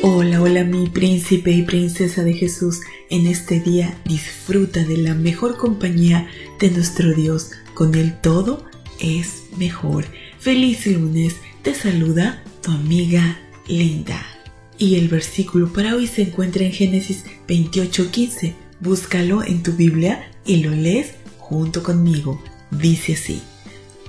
Hola, hola mi príncipe y princesa de Jesús. En este día disfruta de la mejor compañía de nuestro Dios. Con Él todo es mejor. Feliz lunes. Te saluda tu amiga Linda. Y el versículo para hoy se encuentra en Génesis 28:15. Búscalo en tu Biblia y lo lees junto conmigo. Dice así.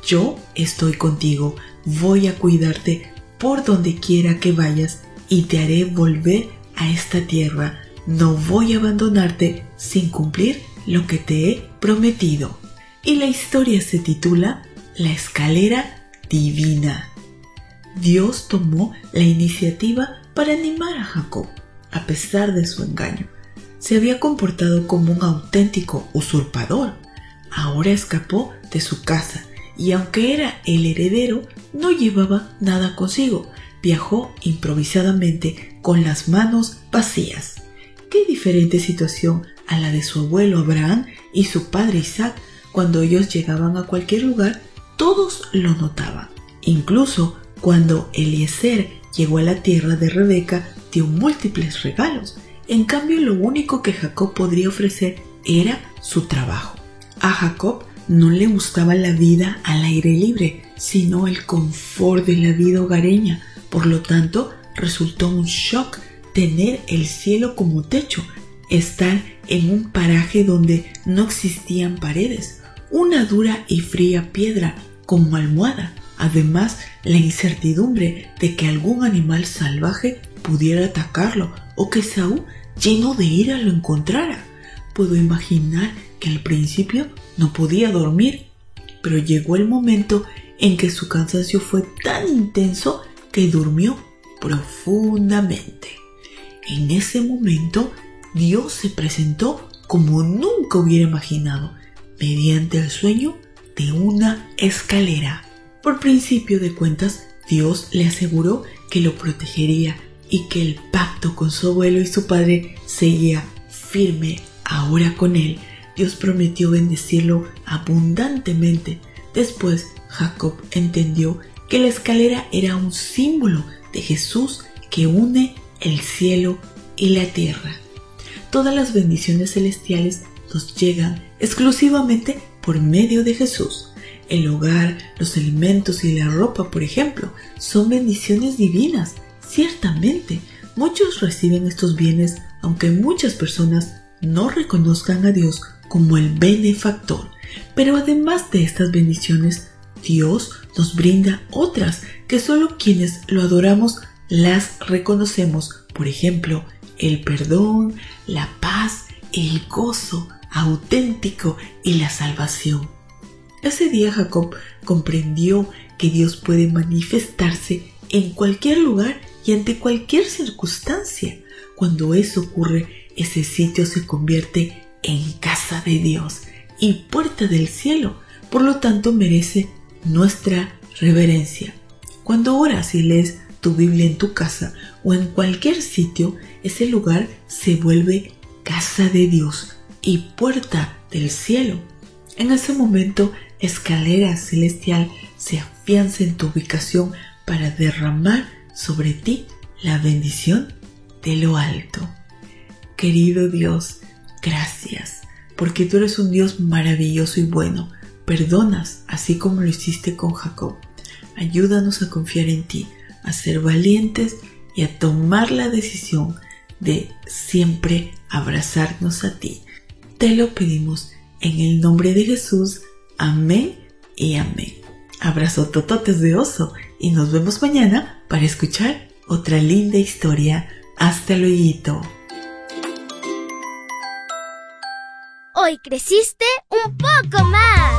Yo estoy contigo. Voy a cuidarte por donde quiera que vayas y te haré volver a esta tierra. No voy a abandonarte sin cumplir lo que te he prometido. Y la historia se titula La escalera divina. Dios tomó la iniciativa para animar a Jacob, a pesar de su engaño. Se había comportado como un auténtico usurpador. Ahora escapó de su casa y aunque era el heredero, no llevaba nada consigo, viajó improvisadamente con las manos vacías. Qué diferente situación a la de su abuelo Abraham y su padre Isaac. Cuando ellos llegaban a cualquier lugar, todos lo notaban. Incluso cuando Eliezer llegó a la tierra de Rebeca, dio múltiples regalos. En cambio, lo único que Jacob podría ofrecer era su trabajo. A Jacob no le gustaba la vida al aire libre, sino el confort de la vida hogareña. Por lo tanto, resultó un shock tener el cielo como techo, estar en un paraje donde no existían paredes, una dura y fría piedra como almohada, además la incertidumbre de que algún animal salvaje pudiera atacarlo o que Saúl, lleno de ira, lo encontrara. Puedo imaginar que al principio no podía dormir, pero llegó el momento en que su cansancio fue tan intenso durmió profundamente. En ese momento, Dios se presentó como nunca hubiera imaginado, mediante el sueño de una escalera. Por principio de cuentas, Dios le aseguró que lo protegería y que el pacto con su abuelo y su padre seguía firme ahora con él. Dios prometió bendecirlo abundantemente. Después, Jacob entendió que la escalera era un símbolo de Jesús que une el cielo y la tierra. Todas las bendiciones celestiales nos llegan exclusivamente por medio de Jesús. El hogar, los alimentos y la ropa, por ejemplo, son bendiciones divinas. Ciertamente, muchos reciben estos bienes aunque muchas personas no reconozcan a Dios como el benefactor. Pero además de estas bendiciones, Dios nos brinda otras que solo quienes lo adoramos las reconocemos. Por ejemplo, el perdón, la paz, el gozo auténtico y la salvación. Ese día Jacob comprendió que Dios puede manifestarse en cualquier lugar y ante cualquier circunstancia. Cuando eso ocurre, ese sitio se convierte en casa de Dios y puerta del cielo. Por lo tanto, merece nuestra reverencia. Cuando oras y lees tu Biblia en tu casa o en cualquier sitio, ese lugar se vuelve casa de Dios y puerta del cielo. En ese momento, escalera celestial se afianza en tu ubicación para derramar sobre ti la bendición de lo alto. Querido Dios, gracias, porque tú eres un Dios maravilloso y bueno perdonas, así como lo hiciste con Jacob. Ayúdanos a confiar en ti, a ser valientes y a tomar la decisión de siempre abrazarnos a ti. Te lo pedimos en el nombre de Jesús. Amén y amén. Abrazo tototes de oso y nos vemos mañana para escuchar otra linda historia. Hasta luego. Hoy creciste un poco más.